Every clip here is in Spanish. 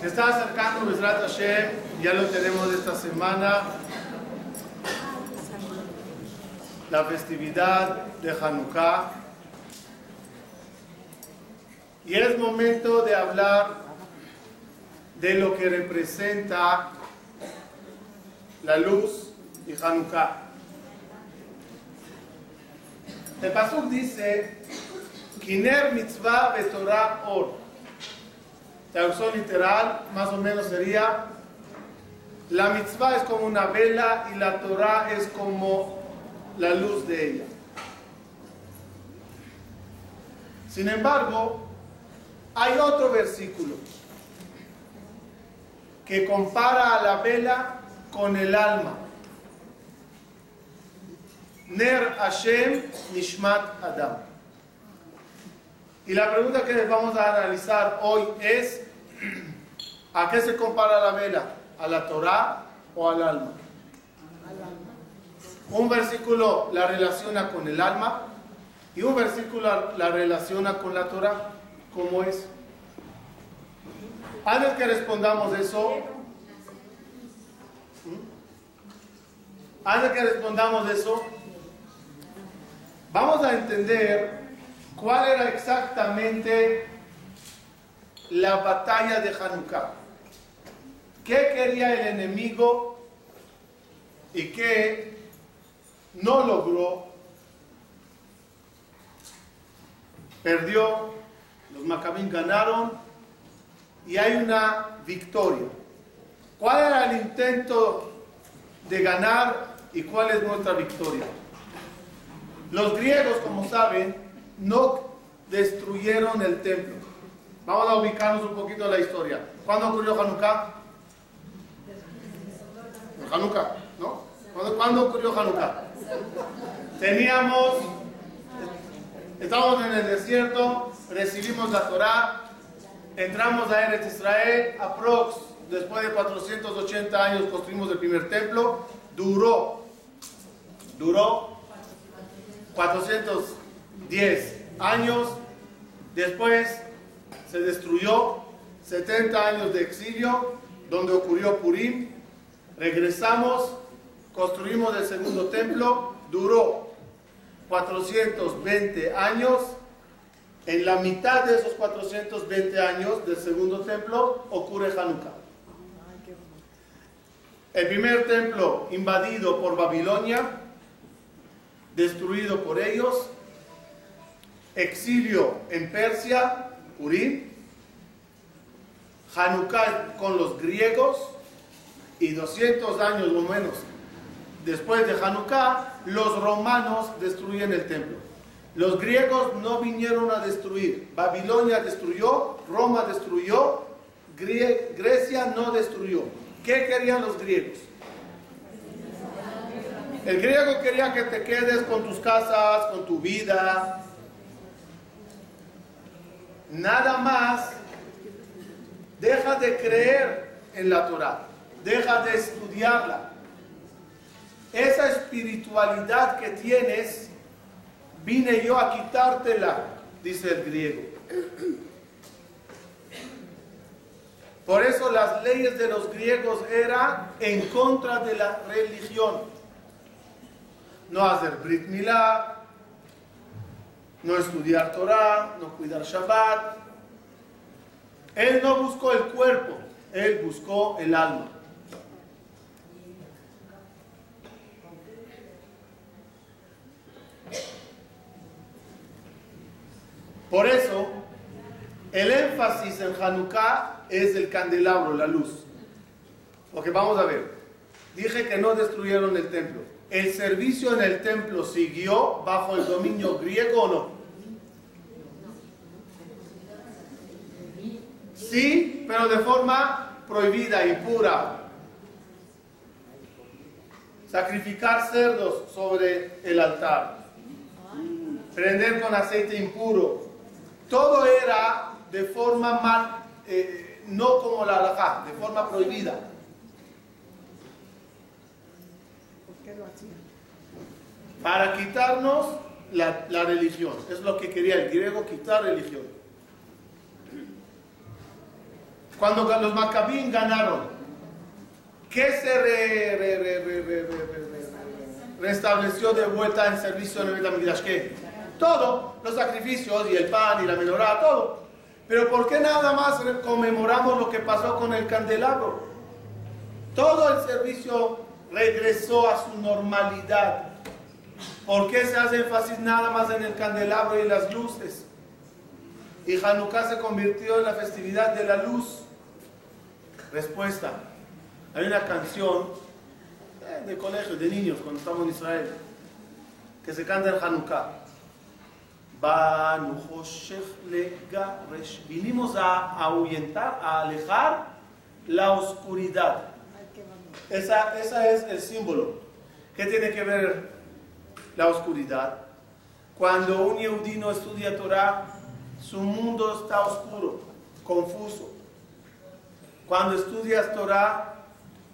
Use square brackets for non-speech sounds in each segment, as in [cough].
Se está acercando Besrat Hashem, ya lo tenemos esta semana, la festividad de Hanukkah. Y es momento de hablar de lo que representa la luz y Hanukkah. El Pasuk dice, Kiner mitzvah betorah or. Traducción literal, más o menos sería, la mitzvah es como una vela y la Torah es como la luz de ella. Sin embargo, hay otro versículo que compara a la vela con el alma. Ner Hashem Nishmat Adam. Y la pregunta que vamos a analizar hoy es, ¿a qué se compara la vela? ¿A la Torah o al alma? Un versículo la relaciona con el alma y un versículo la relaciona con la Torah. ¿Cómo es? Antes que respondamos eso, antes que respondamos eso, vamos a entender cuál era exactamente la batalla de Hanukkah. ¿Qué quería el enemigo y qué no logró? Perdió, los macabín ganaron y hay una victoria. ¿Cuál era el intento de ganar y cuál es nuestra victoria? Los griegos, como saben, no destruyeron el templo. Vamos a ubicarnos un poquito en la historia. ¿Cuándo ocurrió Hanukkah? Hanukkah, ¿no? ¿Cuándo, ¿Cuándo, ocurrió Hanukkah? Teníamos, estábamos en el desierto, recibimos la Torah, entramos a Eretz Israel, aprox, después de 480 años construimos el primer templo, duró, duró 410 años, después se destruyó, 70 años de exilio, donde ocurrió Purim, regresamos, construimos el segundo templo, duró 420 años, en la mitad de esos 420 años del segundo templo ocurre Hanukkah. El primer templo invadido por Babilonia, destruido por ellos, exilio en Persia, Purim, Hanukkah con los griegos y 200 años o menos después de Hanukkah, los romanos destruyen el templo. Los griegos no vinieron a destruir. Babilonia destruyó, Roma destruyó, Grecia no destruyó. ¿Qué querían los griegos? El griego quería que te quedes con tus casas, con tu vida. Nada más. Deja de creer en la Torah. Deja de estudiarla. Esa espiritualidad que tienes, vine yo a quitártela, dice el griego. Por eso las leyes de los griegos eran en contra de la religión no hacer Brit Milá, no estudiar Torah, no cuidar Shabbat. Él no buscó el cuerpo, él buscó el alma. Por eso, el énfasis en Hanukkah es el candelabro, la luz. Porque vamos a ver, dije que no destruyeron el templo. ¿El servicio en el templo siguió bajo el dominio griego o no? Sí, pero de forma prohibida, impura. Sacrificar cerdos sobre el altar. Prender con aceite impuro. Todo era de forma mal, eh, no como la halajá, de forma prohibida. ¿Por qué lo hacía? Para quitarnos la, la religión, es lo que quería el griego, quitar religión. Cuando los macabín ganaron, ¿qué se restableció de vuelta en servicio en el Betamigdash? ¿Qué? Todo, los sacrificios y el pan y la menorá, todo. Pero ¿por qué nada más conmemoramos lo que pasó con el candelabro? Todo el servicio regresó a su normalidad. ¿Por qué se hace énfasis nada más en el candelabro y las luces? Y Hanukkah se convirtió en la festividad de la luz. Respuesta. Hay una canción eh, de colegio, de niños, cuando estamos en Israel, que se canta en Hanukkah. Vinimos a ahuyentar, a alejar la oscuridad. Esa, esa es el símbolo. ¿Qué tiene que ver la oscuridad? Cuando un yehudí no estudia Torah, su mundo está oscuro, confuso. Cuando estudias Torah,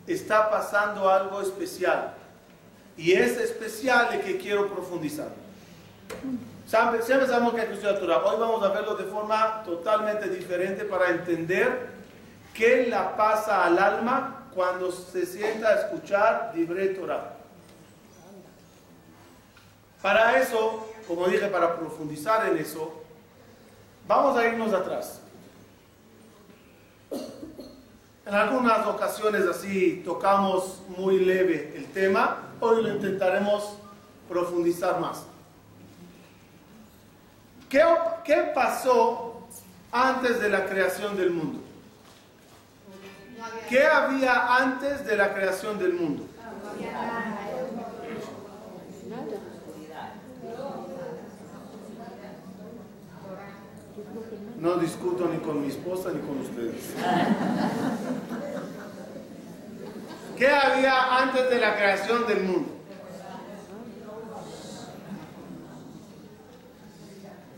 está pasando algo especial. Y es especial el que quiero profundizar. Siempre sabemos que hay que estudiar Torah. Hoy vamos a verlo de forma totalmente diferente para entender qué la pasa al alma cuando se sienta a escuchar Dibre Torah. Para eso, como dije, para profundizar en eso, vamos a irnos atrás. En algunas ocasiones así tocamos muy leve el tema, hoy lo intentaremos profundizar más. ¿Qué, pasó antes de la creación del mundo? ¿Qué había antes de la creación del mundo? No discuto ni con mi esposa ni con ustedes. ¿Qué había antes de la creación del mundo?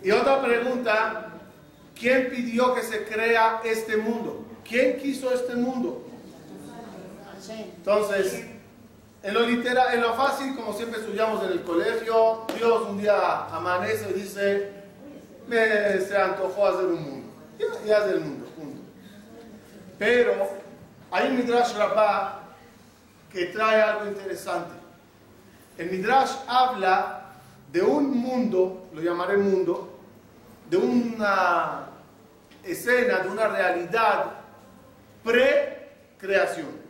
Y otra pregunta, ¿quién pidió que se crea este mundo? ¿Quién quiso este mundo? Entonces, en lo literal, en lo fácil, como siempre estudiamos en el colegio, Dios un día amanece y dice, me se antojó hacer un mundo. Y, hace el mundo, punto. Pero hay un Midrash Rabbah que trae algo interesante. El Midrash habla de un mundo, lo llamaré mundo, de una escena, de una realidad pre-creación.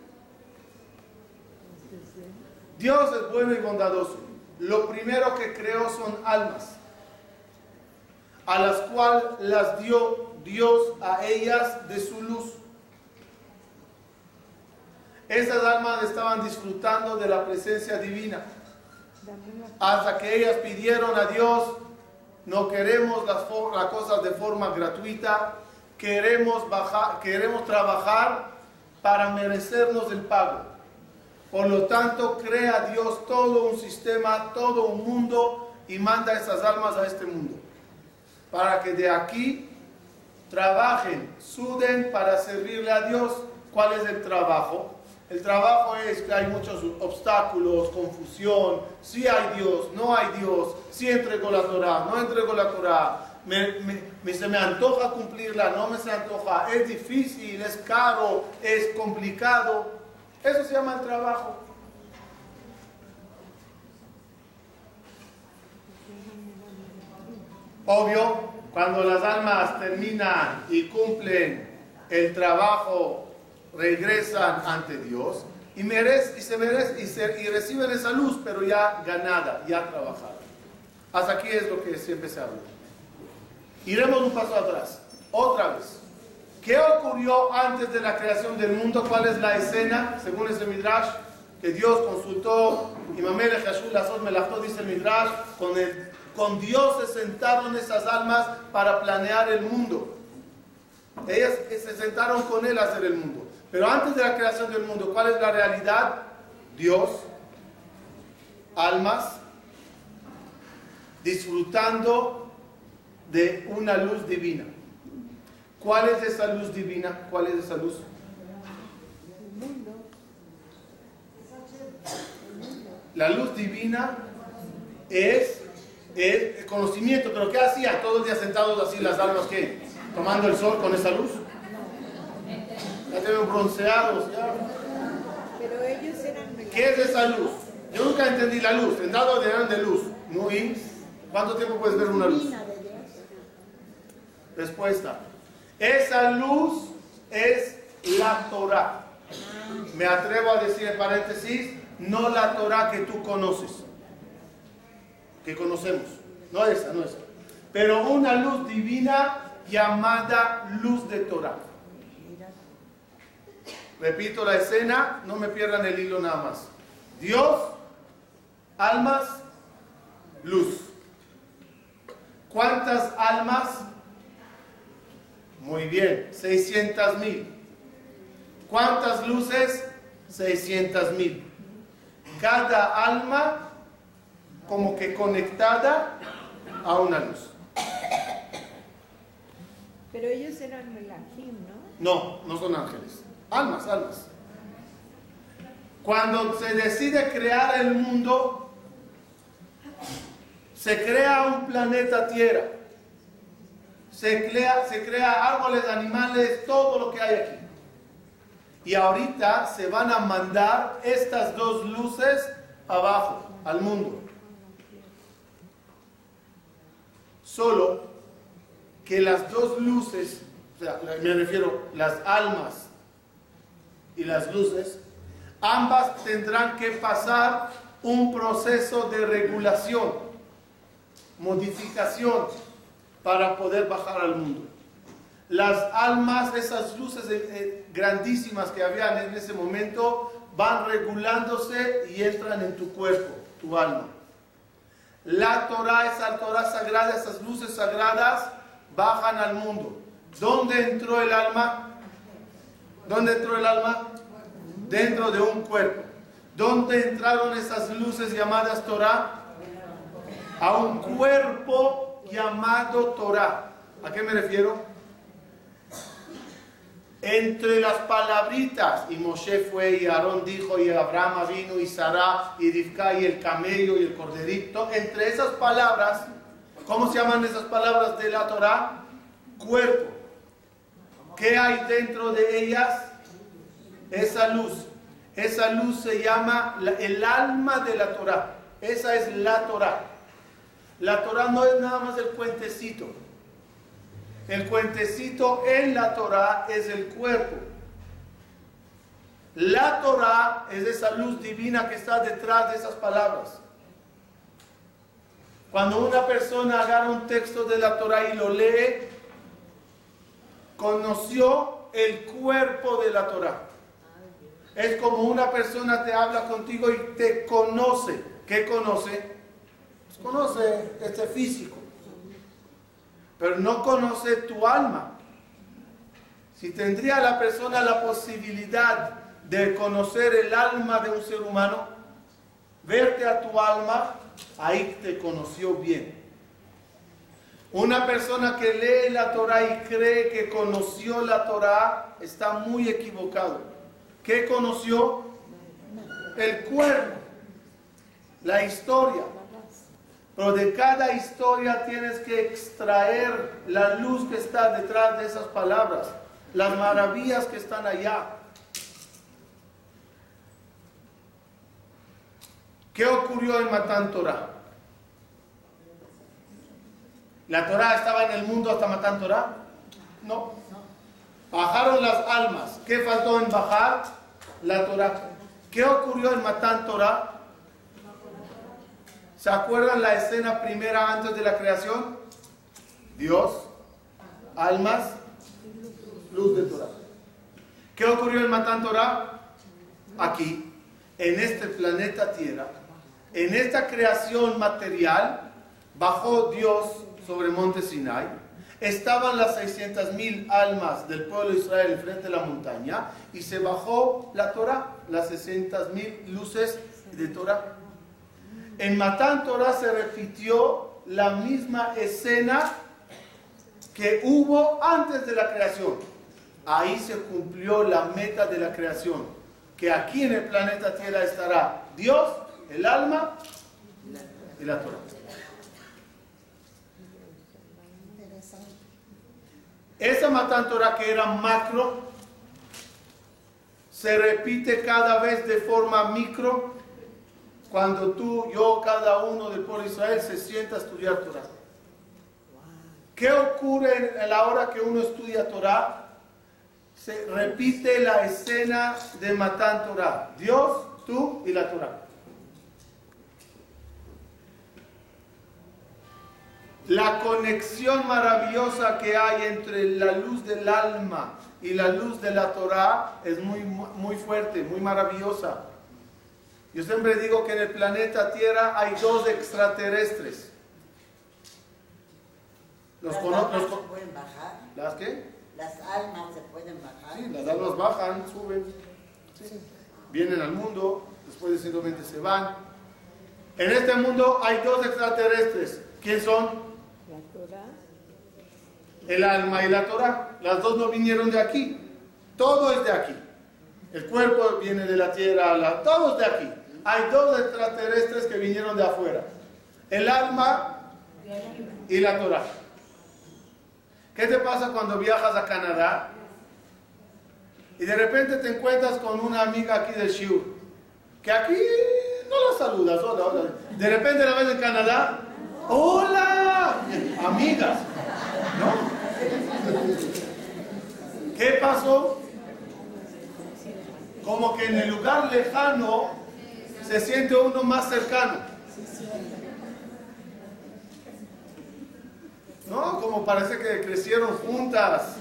Dios es bueno y bondadoso. Lo primero que creó son almas, a las cuales las dio Dios a ellas de su luz. Esas almas estaban disfrutando de la presencia divina. Hasta que ellas pidieron a Dios, no queremos las, cosas de forma gratuita, queremos, queremos trabajar para merecernos el pago. Por lo tanto, crea Dios todo un sistema, todo un mundo y manda esas almas a este mundo. Para que de aquí trabajen, suden para servirle a Dios. ¿Cuál es el trabajo? El trabajo es que hay muchos obstáculos, confusión, si hay Dios, no hay Dios, si entregó la Torah, no entregó la Torah, me- me- se me antoja cumplirla, no me se antoja, es difícil, es caro, es complicado. Eso se llama el trabajo. Obvio, cuando las almas terminan y cumplen el trabajo, regresan ante Dios y, merece, y, se merece, y, se- reciben esa luz, pero ya ganada, ya trabajada. Hasta aquí es lo que siempre se habla. Iremos un paso atrás, otra vez. ¿Qué ocurrió antes de la creación del mundo? ¿Cuál es la escena, según ese Midrash? Que Dios consultó, y Mamele Jesús Lazot Melachto, dice el Midrash, con, el, con Dios se sentaron esas almas para planear el mundo. Ellas se sentaron con Él a hacer el mundo. Pero antes de la creación del mundo, ¿cuál es la realidad? Dios, almas, disfrutando de una luz divina. ¿Cuál es esa luz divina? ¿Cuál es esa luz? La luz divina es, es el conocimiento, pero ¿qué hacían? Todos los días sentados así las almas, ¿qué? Tomando el sol con esa luz. Tengo bronceados. ya. Pero ellos eran ¿Qué es esa luz? Yo nunca entendí la luz. En dado de de luz. Muy. ¿Cuánto tiempo puedes ver una luz? divina de Dios. Respuesta. Esa luz es la Torah. Me atrevo a decir en paréntesis, no la Torah que tú conoces, que conocemos. No esa, no esa. Pero una luz divina llamada luz de Torah. Repito la escena, no me pierdan el hilo nada más. Dios, almas, luz. ¿Cuántas almas? Muy bien, 600 mil. ¿Cuántas luces? 600 mil. Cada alma como que conectada a una luz. Pero ellos eran melajim, ¿no? No, no son ángeles. Almas, almas. Cuando se decide crear el mundo, se crea un planeta Tierra. Se crea, se crea árboles, animales, todo lo que hay aquí. Y ahorita se van a mandar estas dos luces abajo, al mundo. Solo que las dos luces, o sea, me refiero, las almas y las luces, ambas tendrán que pasar un proceso de regulación, modificación, para poder bajar al mundo. Las almas, esas luces eh, eh, grandísimas que habían en ese momento, van regulándose y entran en tu cuerpo, tu alma. La Torah, esa Torah sagrada, esas luces sagradas, bajan al mundo. ¿Dónde entró el alma? ¿Dónde entró el alma? Dentro de un cuerpo. ¿Dónde entraron esas luces llamadas Torah? A un cuerpo llamado Torah. ¿A qué me refiero? Entre las palabritas, y Moshe fue, y Aarón dijo, y Abraham vino, y Sarah, y Rivka, y el camello, y el corderito, entre esas palabras, ¿cómo se llaman esas palabras de la Torah? Cuerpo. ¿Qué hay dentro de ellas? Esa luz. Esa luz se llama la- el alma de la Torah. Esa es la Torah. La Torah no es nada más el cuentecito. El cuentecito en la Torah es el cuerpo. La Torah es esa luz divina que está detrás de esas palabras. Cuando una persona agarra un texto de la Torah y lo lee, conoció el cuerpo de la Torah. Es como una persona te habla contigo y te conoce. ¿Qué conoce? Pues conoce este físico pero no conoce tu alma. Si tendría la persona la posibilidad de conocer el alma de un ser humano, verte a tu alma, ahí te conoció bien. Una persona que lee la Torah y cree que conoció la Torah está muy equivocado. ¿Qué conoció? El cuerpo, la historia. Pero de cada historia tienes que extraer la luz que está detrás de esas palabras, las maravillas que están allá. ¿Qué ocurrió en Matán Torah? ¿La Torah estaba en el mundo hasta Matán Torah? No. Bajaron las almas. ¿Qué faltó en bajar? La Torah. ¿Qué ocurrió en Matán Torah? ¿Se acuerdan la escena primera antes de la creación? Dios, almas, luz de Torah. ¿Qué ocurrió en Matán Torah? Aquí, en este planeta Tierra, en esta creación material, bajó Dios sobre Monte Sinai. Estaban las 600 mil almas del pueblo de Israel frente de la montaña y se bajó la Torah, las 600 mil luces de Torah. En Matán Torah se repitió la misma escena que hubo antes de la creación. Ahí se cumplió la meta de la creación, que aquí en el planeta Tierra estará Dios, el alma y la Torah. Esa Matán Torah que era macro, se repite cada vez de forma micro cuando tú, yo, cada uno del pueblo de Israel se sienta a estudiar Torah. ¿Qué ocurre a la hora que uno estudia Torah? Se repite la escena de Matan Torah. Dios, tú y la Torah. La conexión maravillosa que hay entre la luz del alma y la luz de la Torah es muy, muy fuerte, muy maravillosa. Yo siempre digo que en el planeta Tierra hay dos extraterrestres. ¿Las almas se pueden bajar? ¿Las qué? Las almas se pueden bajar. Sí, las almas bajan, suben, vienen al mundo, después de simplemente se van. En este mundo hay dos extraterrestres. ¿Quién son? El alma y la Torah. Las dos no vinieron de aquí. Todo es de aquí. El cuerpo viene de la tierra, la, todo es de aquí. Hay dos extraterrestres que vinieron de afuera. El alma y la Torah. ¿Qué te pasa cuando viajas a Canadá? Y de repente te encuentras con una amiga aquí de Shiur, que aquí no la saludas, hola, hola. De repente la ves en Canadá, hola, amigas. ¿Qué pasó? Como que en el lugar lejano se siente uno más cercano. ¿No? Como parece que crecieron juntas.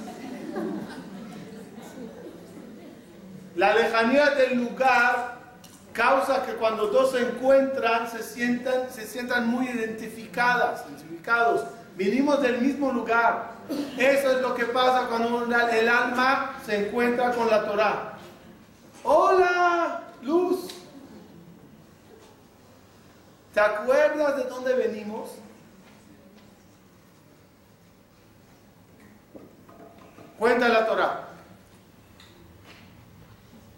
La lejanía del lugar causa que cuando dos se encuentran se sientan, se sientan muy identificadas, identificados. Vinimos del mismo lugar. Eso es lo que pasa cuando el alma se encuentra con la Torah. Hola, luz. ¿Te acuerdas de dónde venimos? Cuenta la Torah.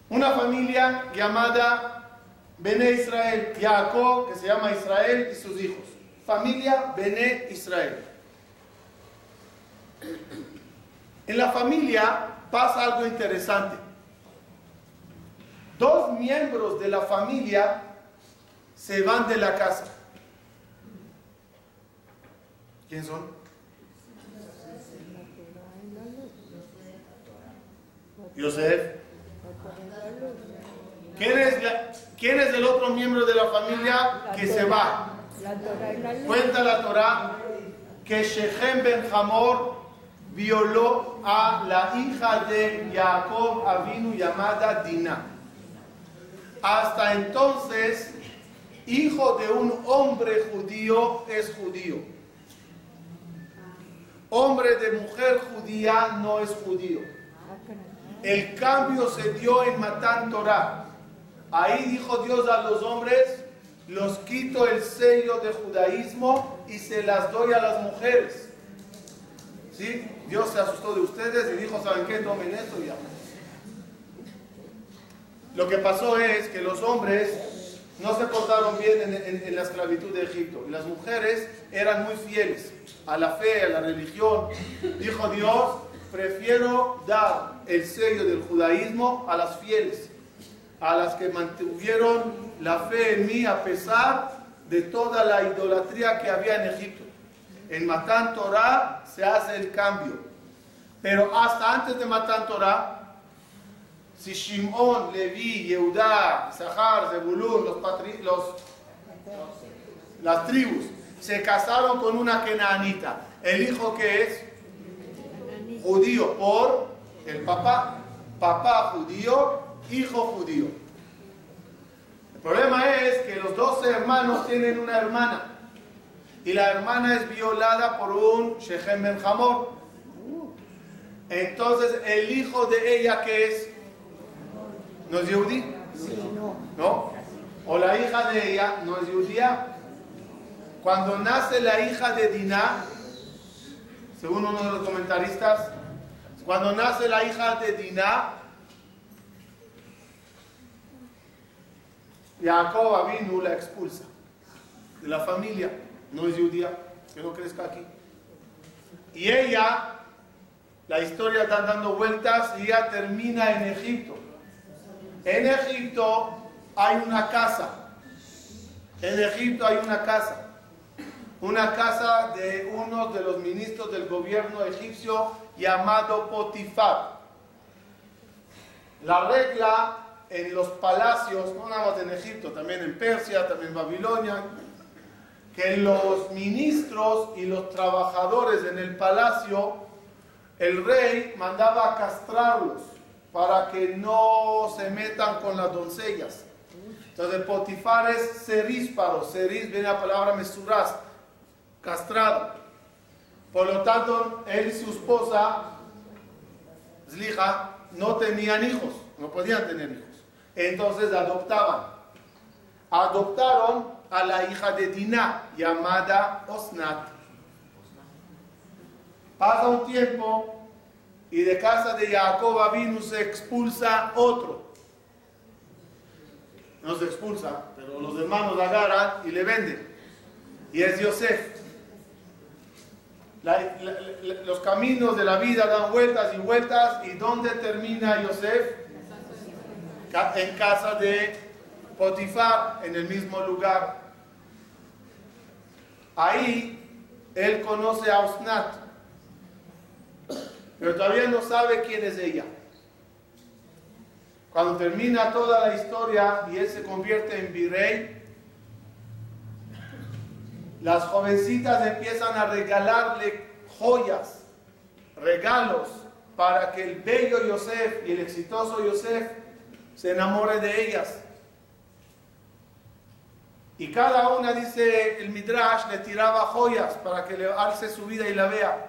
Una familia llamada Bene Israel, Jacob, que se llama Israel, y sus hijos. Familia Bene Israel. En la familia pasa algo interesante. Dos miembros de la familia se van de la casa. ¿Quién son? Yosef. ¿Quién es, ¿Quién es el otro miembro de la familia que se va? Cuenta la Torah que Shechem Ben Hamor violó a la hija de Jacob Avinu llamada Dinah. Hasta entonces, hijo de un hombre judío es judío. Hombre de mujer judía no es judío. El cambio se dio en Matán Torah. Ahí dijo Dios a los hombres, los quito el sello de judaísmo y se las doy a las mujeres. ¿Sí? Dios se asustó de ustedes y dijo, ¿saben qué? Tomen esto y ya. Lo que pasó es que los hombres no se portaron bien en, en, la esclavitud de Egipto y las mujeres eran muy fieles a la fe, a la religión. Dijo Dios, prefiero dar el sello del judaísmo a las fieles, a las que mantuvieron la fe en mí a pesar de toda la idolatría que había en Egipto. En Matán Torah se hace el cambio. Pero hasta antes de Matán Torah, si Shimon, Levi, Yehudá, Zahar, Zebulun, los, los, las tribus, se casaron con una kenanita, el hijo que es judío por el papá, papá judío, hijo judío. El problema es que los dos hermanos tienen una hermana y la hermana es violada por un Shechem Ben Hamor. Entonces el hijo de ella que es ¿No es Yehudi? no. ¿O la hija de ella no es judía? Cuando nace la hija de Dinah, según uno de los comentaristas, cuando nace la hija de Dinah, Jacob Avinu la expulsa de la familia, no es judía, que no crezca aquí. Y ella, la historia está dando vueltas y ella termina en Egipto. En Egipto hay una casa. En Egipto hay una casa. Una casa de uno de los ministros del gobierno egipcio llamado Potifar. La regla en los palacios, no nada más en Egipto, también en Persia, también en Babilonia, que los ministros y los trabajadores en el palacio, el rey mandaba a castrarlos para que no se metan con las doncellas. Entonces Potifar es cerísparo, ceris viene la palabra mesuras, castrado. Por lo tanto, él y su esposa, Zlija, no tenían hijos, no podían tener hijos. Entonces adoptaban. Adoptaron a la hija de Dinah, llamada Osnat. Pasa un tiempo y de casa de Jacob vino se expulsa otro. No se expulsa, pero los hermanos agarran y le venden. Y es Yosef. los caminos de la vida dan vueltas y vueltas. ¿Y dónde termina Yosef? En casa de Potifar, en el mismo lugar. Ahí él conoce a Osnat, pero todavía no sabe quién es ella. Cuando termina toda la historia y él se convierte en virrey, las jovencitas empiezan a regalarle joyas, regalos, para que el bello Yosef y el exitoso Yosef se enamore de ellas. Y cada una, dice el Midrash, le tiraba joyas para que le alce su vida y la vea.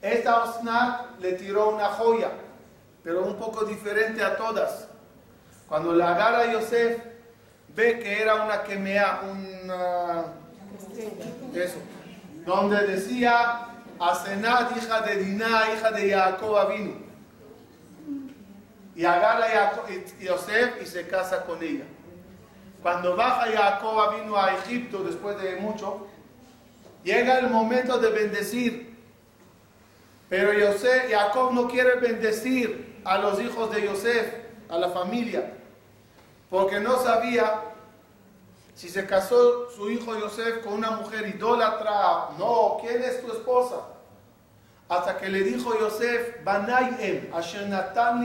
Esta Osnat le tiró una joya, pero un poco diferente a todas. Cuando la agarra Yosef, ve que era una quemea, una... Eso. Donde decía, Asenat, hija de Dinah, hija de Jacob vino. Y agarra Yosef y se casa con ella. Cuando baja Jacob vino a Egipto después de mucho, llega el momento de bendecir. Pero Yosef, Jacob no quiere bendecir a los hijos de Yosef, a la familia, porque no sabía si se casó su hijo Yosef con una mujer idólatra. No, ¿quién es tu esposa? Hasta que le dijo Yosef, Banayem, Asher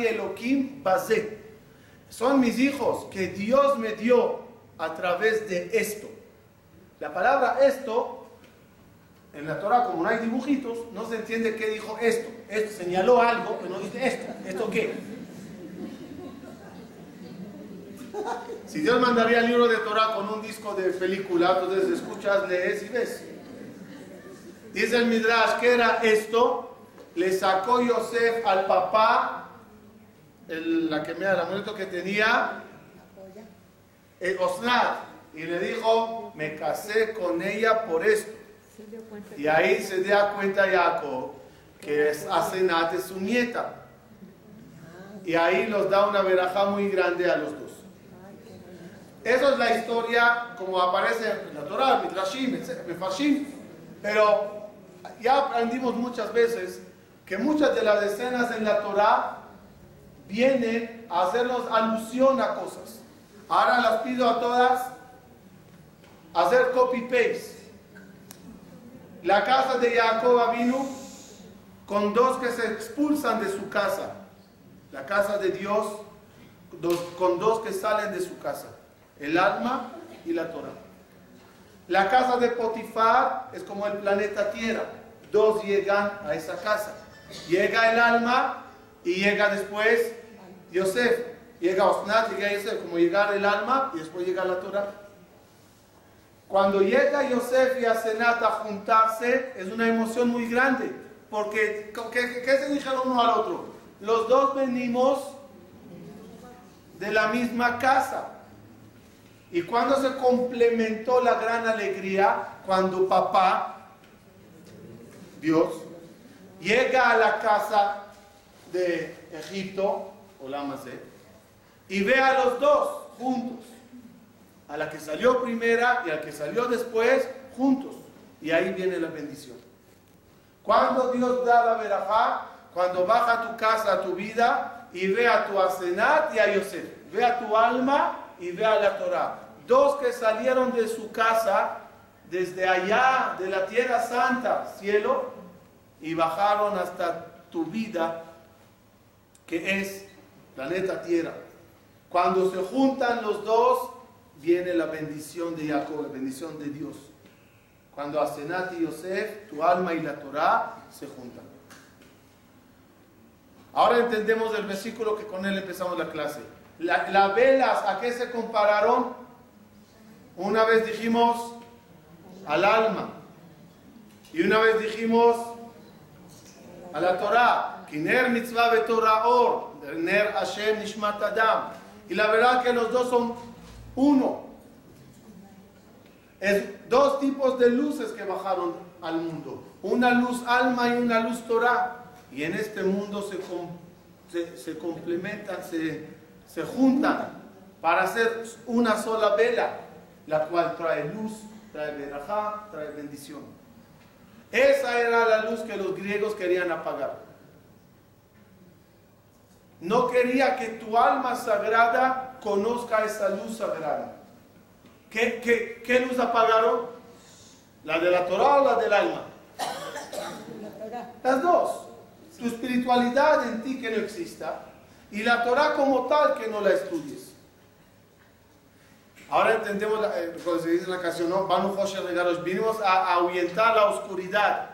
Elohim Bazet. Son mis hijos que Dios me dio a través de esto. La palabra esto, en la Torah, como no hay dibujitos, no se entiende qué dijo esto. Esto señaló algo, pero no dice esto. ¿Esto qué? Si Dios mandaría el libro de Torah con un disco de película, entonces escuchas, lees y ves. Dice el Midrash que era esto, le sacó Yosef al papá, la que me el amuleto que tenía, Osnat, y le dijo, me casé con ella por esto. Y ahí se da cuenta Jacob que es Asenat es su nieta. Y ahí los da una veraja muy grande a los dos. Esa es la historia como aparece en la Torah, Midrashim, Mefashim. Pero ya aprendimos muchas veces que muchas de las escenas en la Torah vienen a hacernos alusión a cosas. Ahora las pido a todas hacer copy-paste. La casa de Jacob vino con dos que se expulsan de su casa. La casa de Dios con dos que salen de su casa. El alma y la Torah. La casa de Potifar es como el planeta Tierra. Dos llegan a esa casa. Llega el alma y llega después Yosef. Llega Osnat, llega Yosef, como llegar el alma y después llega la Torah. Cuando llega Yosef y Asenat a juntarse, es una emoción muy grande. Porque, ¿qué, qué dijeron uno al otro? Los dos venimos de la misma casa. Y cuando se complementó la gran alegría, cuando papá, Dios, llega a la casa de Egipto, o la y ve a los dos juntos. A la que salió primera y al que salió después, juntos. Y ahí viene la bendición. Cuando Dios da la verajá, cuando baja a tu casa, a tu vida, y ve a tu Asenat y a Yosef. Ve a tu alma y ve a la Torah. Dos que salieron de su casa desde allá, de la tierra santa, cielo, y bajaron hasta tu vida, que es planeta tierra. Cuando se juntan los dos, viene la bendición de Jacob, la bendición de Dios. Cuando Asenat y Yosef, tu alma y la Torah se juntan. Ahora entendemos el versículo que con él empezamos la clase. Las velas, ¿a qué se compararon? Una vez dijimos al alma. Y una vez dijimos a la Torah. Kiner mitzvah Torah or. Ner Hashem nishmat adam. Y la verdad que los dos son uno. Es dos tipos de luces que bajaron al mundo. Una luz alma y una luz Torah. Y en este mundo se, se, complementan, se, se juntan para hacer una sola vela, la cual trae luz, trae verajá, trae bendición. Esa era la luz que los griegos querían apagar. No quería que tu alma sagrada conozca esa luz sagrada. ¿Qué, qué, qué luz apagaron? ¿La de la Torah o la del alma? Las dos tu espiritualidad en ti que no exista y la Torah como tal que no la estudies. Ahora entendemos eh, que se dice en la canción, ¿no? Regalos, vinimos a, ahuyentar la oscuridad.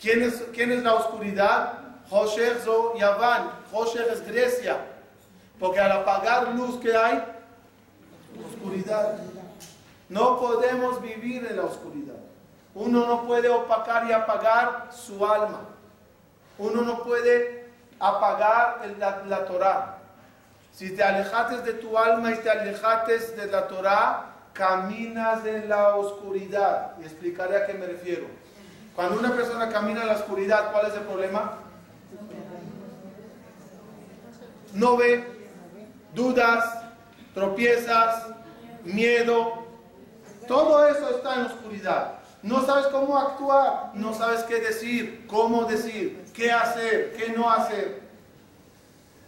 ¿Quién es, ¿Quién es la oscuridad? Hosher Zo Yavan. Hosher es Grecia. Porque al apagar luz que hay, oscuridad. No podemos vivir en la oscuridad. Uno no puede opacar y apagar su alma. Uno no puede apagar la, la Torah. Si te alejates de tu alma y te alejates de la Torah, caminas en la oscuridad. Y explicaré a qué me refiero. Cuando una persona camina en la oscuridad, ¿cuál es el problema? No ve, dudas, tropiezas, miedo. Todo eso está en la oscuridad. No sabes cómo actuar, no sabes qué decir, cómo decir, qué hacer, qué no hacer.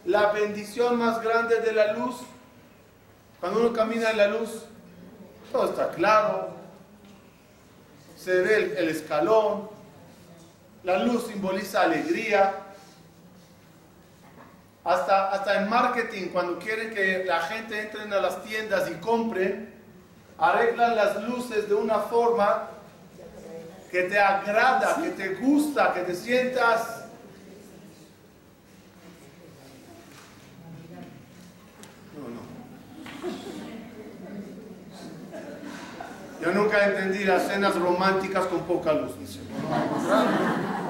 La bendición más grande de la luz, cuando uno camina en la luz, todo está claro, se ve el, escalón, la luz simboliza alegría. Hasta, hasta en marketing, cuando quieren que la gente entre a las tiendas y compren, arreglan las luces de una forma que te agrada, que te gusta, que te sientas No, no. Yo nunca entendí las cenas románticas con poca luz. No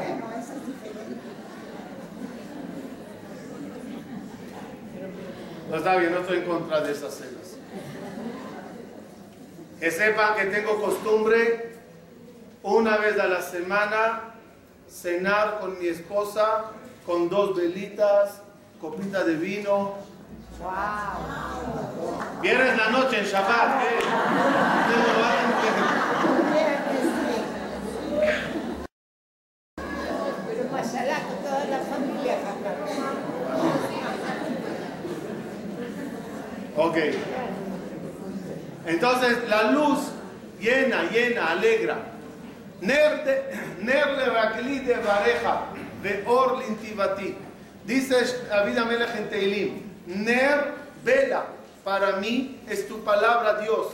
está bien, no estoy en contra de esas cenas. Que sepan que tengo costumbre una vez a la semana cenar con mi esposa con dos velitas, copita de vino. Wow. Viernes la noche en Shabbat. ¿eh? Pero pasará con toda la familia. Ok. Entonces la luz llena, llena, alegra. Ner [clears throat] le de bareja, de or lintivati. Dice David Amelech en Teilim, Ner, vela, para mí es tu palabra Dios,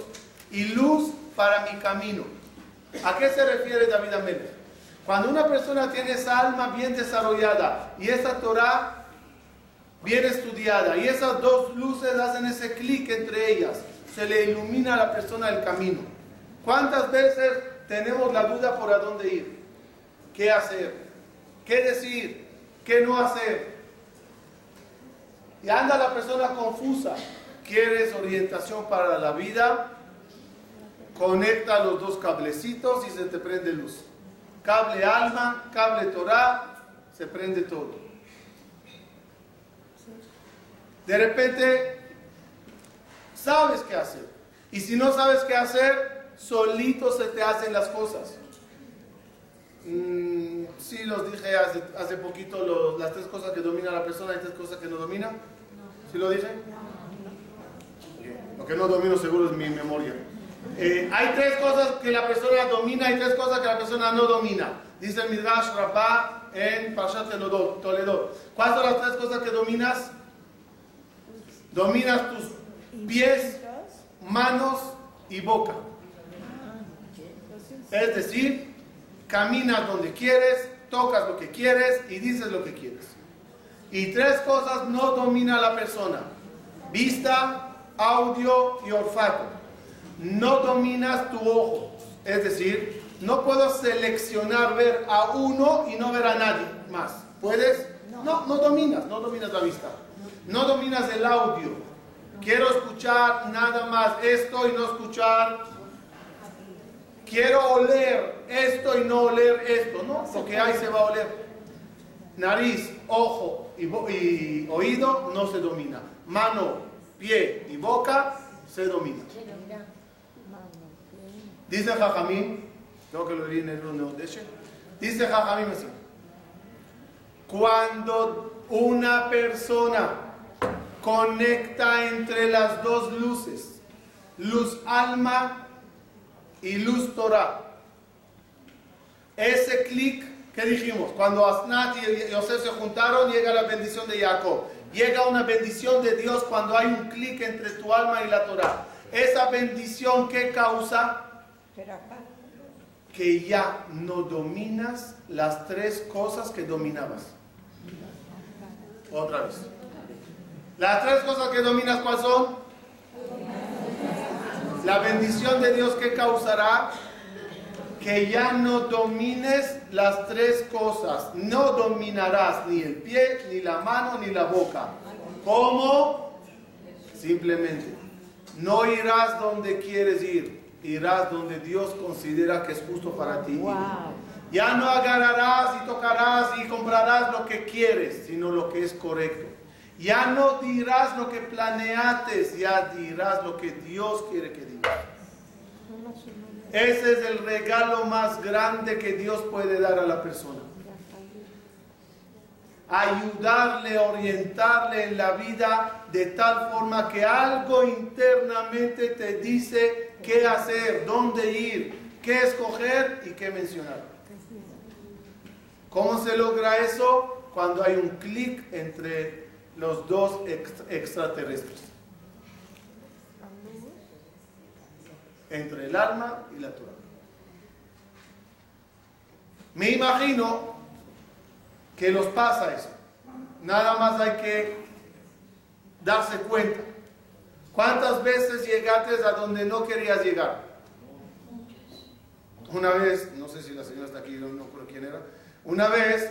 y luz para mi camino. ¿A qué se refiere David Amelech? Cuando una persona tiene esa alma bien desarrollada y esa Torah bien estudiada y esas dos luces hacen ese clic entre ellas, se le ilumina a la persona el camino. ¿Cuántas veces tenemos la duda por a dónde ir, qué hacer, qué decir, qué no hacer. Y anda la persona confusa. ¿Quieres orientación para la vida? Conecta los dos cablecitos y se te prende luz. Cable alma, cable Torah, se prende todo. De repente, sabes qué hacer. Y si no sabes qué hacer, solito se te hacen las cosas. Mm, Sí, los dije hace, hace poquito, las tres cosas que domina la persona y tres cosas que no domina. ¿Sí lo dije? Lo que no domino seguro es mi memoria. Eh, hay tres cosas que la persona domina y tres cosas que la persona no domina. Dice el Midrash Rabbah en Toledo. Toledo. ¿Cuáles son las tres cosas que dominas? Dominas tus pies, manos y boca. Es decir, caminas donde quieres, tocas lo que quieres y dices lo que quieres. Y tres cosas no domina la persona. Vista, audio y olfato. No dominas tu ojo. Es decir, no puedo seleccionar ver a uno y no ver a nadie más. ¿Puedes? No, no dominas, no dominas la vista. No dominas el audio. Quiero escuchar nada más esto y no escuchar quiero oler esto y no oler esto, ¿no? Lo que hay se va a oler. Nariz, ojo y, oído no se domina. Mano, pie y boca se domina. Dice Jajamín, tengo que lo leer en el libro de. Dice Jajamín así. Cuando una persona conecta entre las dos luces, luz alma y luz Torah. Ese clic que dijimos, cuando Asnat y Yosef se juntaron, llega la bendición de Jacob. Llega una bendición de Dios cuando hay un clic entre tu alma y la Torah. Esa bendición que causa que ya no dominas las tres cosas que dominabas. Otra vez. Las tres cosas que dominas, ¿cuáles son? La bendición de Dios que causará que ya no domines las tres cosas. No dominarás ni el pie, ni la mano, ni la boca. ¿Cómo? Simplemente. No irás donde quieres ir. Irás donde Dios considera que es justo para ti. wow. Ya no agarrarás y tocarás y comprarás lo que quieres, sino lo que es correcto. Ya no dirás lo que planeates, ya dirás lo que Dios quiere que digas. Ese es el regalo más grande que Dios puede dar a la persona. Ayudarle, orientarle en la vida de tal forma que algo internamente te dice qué hacer, dónde ir, qué escoger y qué mencionar. ¿Cómo se logra eso? Cuando hay un clic entre los dos ex- extraterrestres. Entre el alma y la Torah. Me imagino que los pasa eso. Nada más hay que darse cuenta. ¿Cuántas veces llegaste a donde no querías llegar? Una vez, no sé si la señora está aquí, no, no quién era. Una vez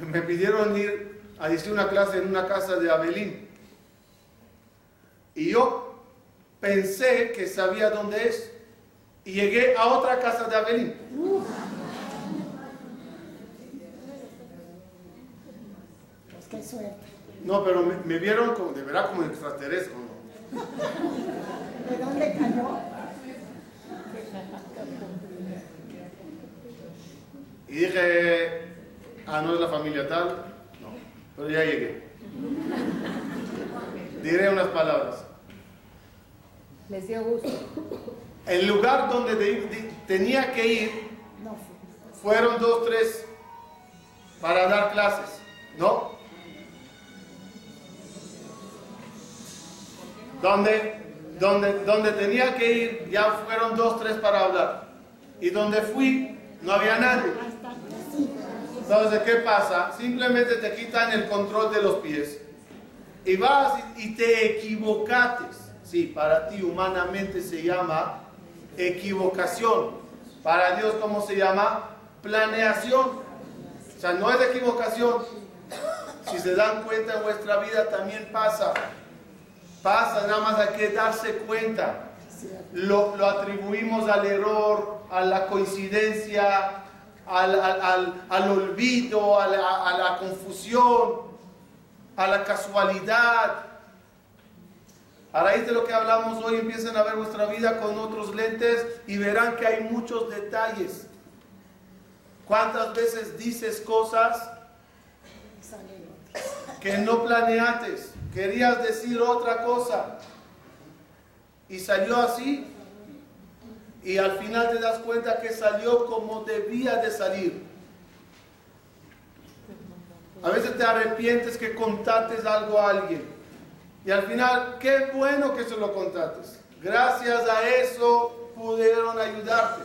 me pidieron ir a decir una clase en una casa de Abelín. Y yo pensé que sabía dónde es. Y llegué a otra casa de Abelín. Pues qué suerte. No, pero me, me vieron como, de verdad como extraterrestre. ¿no? ¿De dónde cayó? Y dije, ah, no es la familia tal. Pero ya llegué. Diré unas palabras. Les dio gusto. El lugar donde de- de- tenía que ir fueron dos, tres para dar clases, ¿no? Donde, donde, donde tenía que ir ya fueron dos, tres para hablar. Y donde fui no había nadie. Entonces, ¿qué pasa? Simplemente te quitan el control de los pies y vas y te equivocates. Sí, para ti humanamente se llama equivocación. Para Dios, ¿cómo se llama? Planeación. O sea, no es equivocación. Si se dan cuenta en vuestra vida también pasa. Pasa, nada más hay que darse cuenta. Lo, lo atribuimos al error, a la coincidencia, al, al- al- olvido, a la, a la confusión, a la casualidad. A raíz de lo que hablamos hoy, empiecen a ver vuestra vida con otros lentes y verán que hay muchos detalles. ¿Cuántas veces dices cosas que no planeates? Querías decir otra cosa y salió así y al final te das cuenta que salió como debía de salir. A veces te arrepientes que contates algo a alguien y al final qué bueno que se lo contates. Gracias a eso pudieron ayudarte.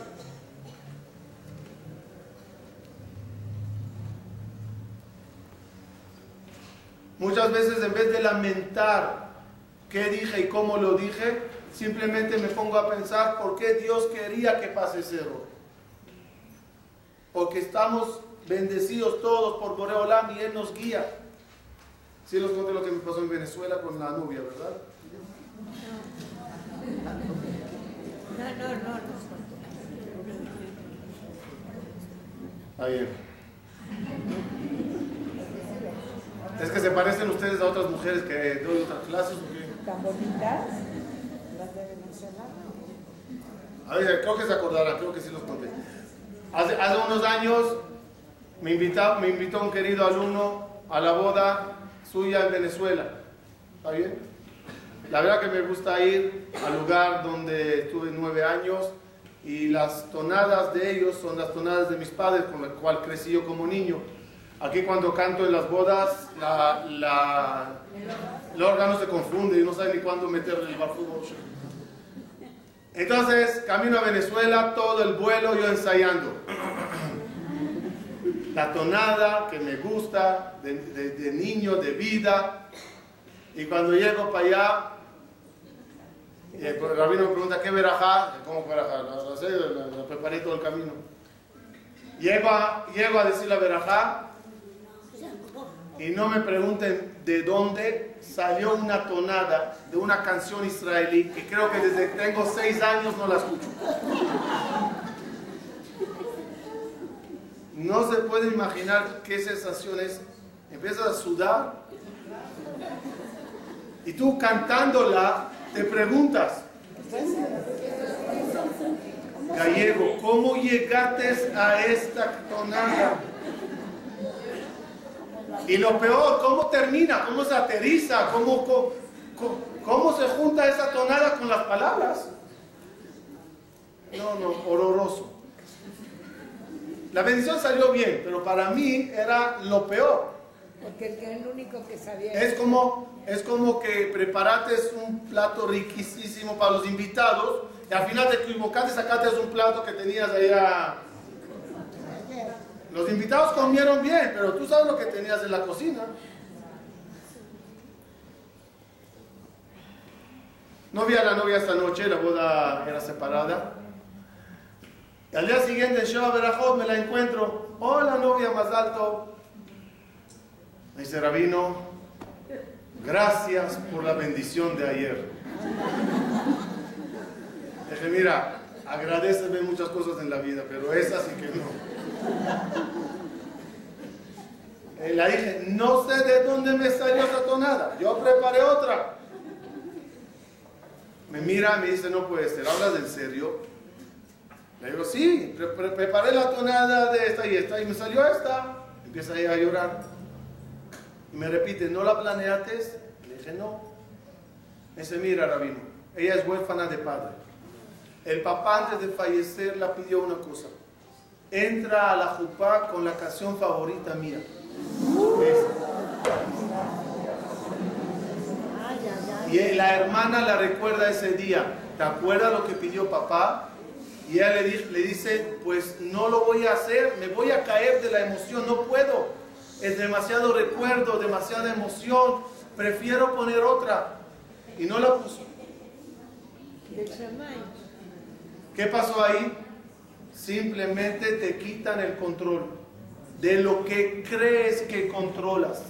Muchas veces en vez de lamentar qué dije y cómo lo dije, simplemente me pongo a pensar por qué Dios quería que pase ese error. Porque estamos bendecidos todos por Boreolam y Él nos guía. Sí les conté lo que me pasó en Venezuela con la novia, ¿verdad? No, no, no. Ahí. Es que se parecen ustedes a otras mujeres que doy otras clases. ¿o? Tan bonitas. Creo que se acordarán, creo que sí los conté. Hace, unos años me, invitó un querido alumno a la boda suya en Venezuela. ¿Está bien? La verdad que me gusta ir al lugar donde estuve nueve años y las tonadas de ellos son las tonadas de mis padres con las cuales crecí yo como niño. Aquí cuando canto en las bodas, la, la- el órgano se confunde y no sabe ni cuándo meterle el barfumo. Entonces, camino a Venezuela, todo el vuelo yo ensayando. La tonada que me gusta, de, de- niño, de vida. Y cuando llego para allá, y el rabino me pregunta, ¿qué verajá? ¿Cómo verajá? La, preparé todo el camino. Llego llego a decir la verajá y no me pregunten de dónde salió una tonada de una canción israelí que creo que desde que tengo seis años no la escucho. No se puede imaginar qué sensación es. Empiezas a sudar y tú cantándola te preguntas, Gallego, ¿cómo llegaste a esta tonada? Y lo peor, ¿cómo termina? ¿Cómo se aterriza? ¿Cómo, cómo, cómo se junta esa tonada con las palabras? No, no, horroroso. La bendición salió bien, pero para mí era lo peor. Porque el, que el único que sabía. Es como, es como que preparaste un plato riquísimo para los invitados y al final te equivocaste, sacaste un plato que tenías allá. Los invitados comieron bien, pero tú sabes lo que tenías en la cocina. No vi a la novia esta noche, la boda era separada. Y al día siguiente en Sheba Berajot me la encuentro. Hola novia más alto. Me dice Rabino, gracias por la bendición de ayer. Dije, mira, agradeceme muchas cosas en la vida, pero esa sí que no. Eh, Le dije, no sé de dónde me salió esa tonada. Yo preparé otra. Me mira y me dice, no puede ser, ¿hablas en serio? Le digo, sí, pre- preparé la tonada de esta y esta y me salió esta. Empieza ella a llorar. Y me repite, ¿no la planeaste? Le dije, no. Me dice, mira, Rabino, ella es huérfana de padre. El papá antes de fallecer la pidió una cosa. Entra a la jupá con la canción favorita mía. Y la hermana la recuerda ese día. ¿Te acuerdas lo que pidió papá? Y ella le, di- le dice, pues no lo voy a hacer, me voy a caer de la emoción, no puedo. Es demasiado recuerdo, demasiada emoción. Prefiero poner otra. Y no la puso. ¿Qué pasó ahí? Simplemente te quitan el control de lo que crees que controlas.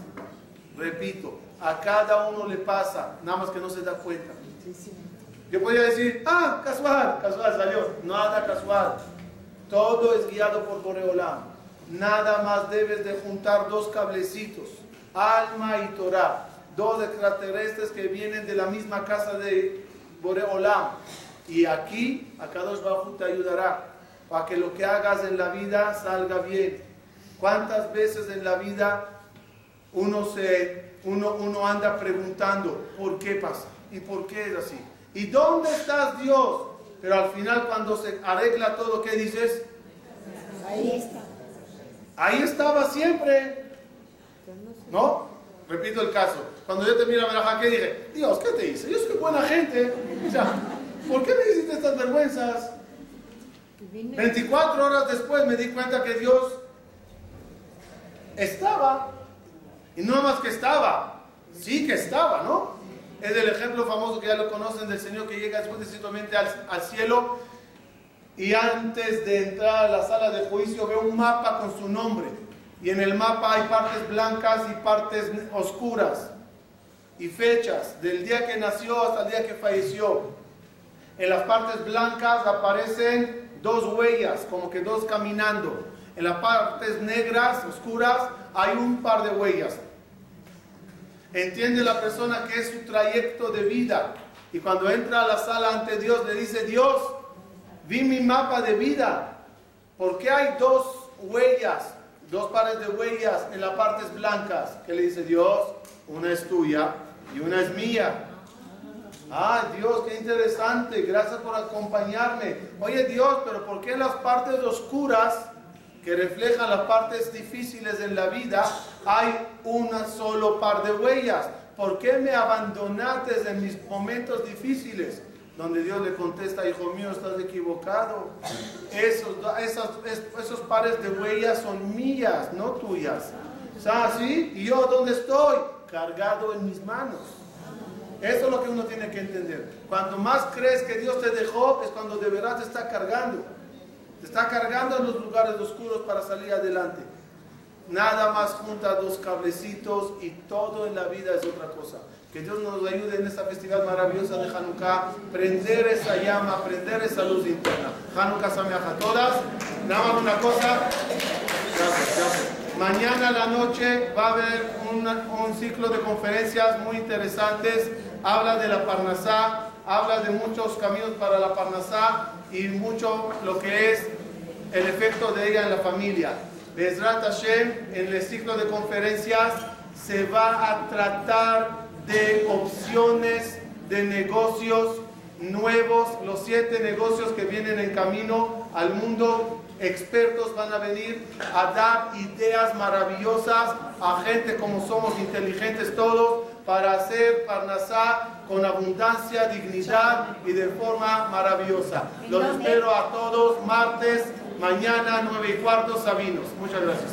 Repito, a cada uno le pasa, nada más que no se da cuenta. Yo podría decir, ah, casual, casual salió. Nada casual. Todo es guiado por Boreolam. Nada más debes de juntar dos cablecitos, alma y Torah. Dos extraterrestres que vienen de la misma casa de Boreolam. Y aquí, a Kadosh Baruj te ayudará para que lo que hagas en la vida salga bien. ¿Cuántas veces en la vida uno, se, uno, uno anda preguntando por qué pasa y por qué es así? ¿Y dónde estás Dios? Pero al final cuando se arregla todo, ¿qué dices? Ahí está. Ahí estaba siempre. ¿No? Repito el caso. Cuando yo terminé la veraja, ¿qué dije? Dios, ¿qué te hice? Yo soy buena gente. O sea, ¿por qué me hiciste estas vergüenzas? 24 horas después me di cuenta que Dios estaba. Y no más que estaba, sí que estaba, ¿no? Es el ejemplo famoso que ya lo conocen del Señor que llega después de al, al cielo y antes de entrar a la sala de juicio ve un mapa con su nombre. Y en el mapa hay partes blancas y partes oscuras. Y fechas del día que nació hasta el día que falleció. En las partes blancas aparecen dos huellas, como que dos caminando. En las partes negras, oscuras, hay un par de huellas. Entiende la persona que es su trayecto de vida. Y cuando entra a la sala ante Dios, le dice, Dios, vi mi mapa de vida. ¿Por qué hay dos huellas, dos pares de huellas en las partes blancas? Que le dice Dios, una es tuya y una es mía. Ah, Dios, qué interesante, gracias por acompañarme. Oye Dios, pero ¿por qué las partes oscuras que reflejan las partes difíciles en la vida hay una solo par de huellas? ¿Por qué me abandonaste en mis momentos difíciles? Donde Dios le contesta, hijo mío, estás equivocado. Esos, esos, esos pares de huellas son mías, no tuyas. ¿Sabes? ¿Sí? ¿Y yo dónde estoy? Cargado en mis manos. Eso es lo que uno tiene que entender. Cuanto más crees que Dios te dejó, es cuando de verdad te está cargando. Te está cargando en los lugares oscuros para salir adelante. Nada más junta dos cablecitos y todo en la vida es otra cosa. Que Dios nos ayude en esta festival maravillosa de Hanukkah, prender esa llama, prender esa luz interna. Hanukkah Sameach a todas. Nada más una cosa. Mañana a la noche va a haber un ciclo de conferencias muy interesantes. Habla de la Parnasá, habla de muchos caminos para la Parnasá y mucho lo que es el efecto de ella en la familia. Bezrat Hashem, en el ciclo de conferencias se va a tratar de opciones de negocios nuevos, los siete negocios que vienen en camino al mundo. Expertos van a venir a dar ideas maravillosas a gente como somos inteligentes todos para hacer Parnasá con abundancia, dignidad y de forma maravillosa. Los espero a todos martes, mañana, nueve y cuarto, Sabinos. Muchas gracias.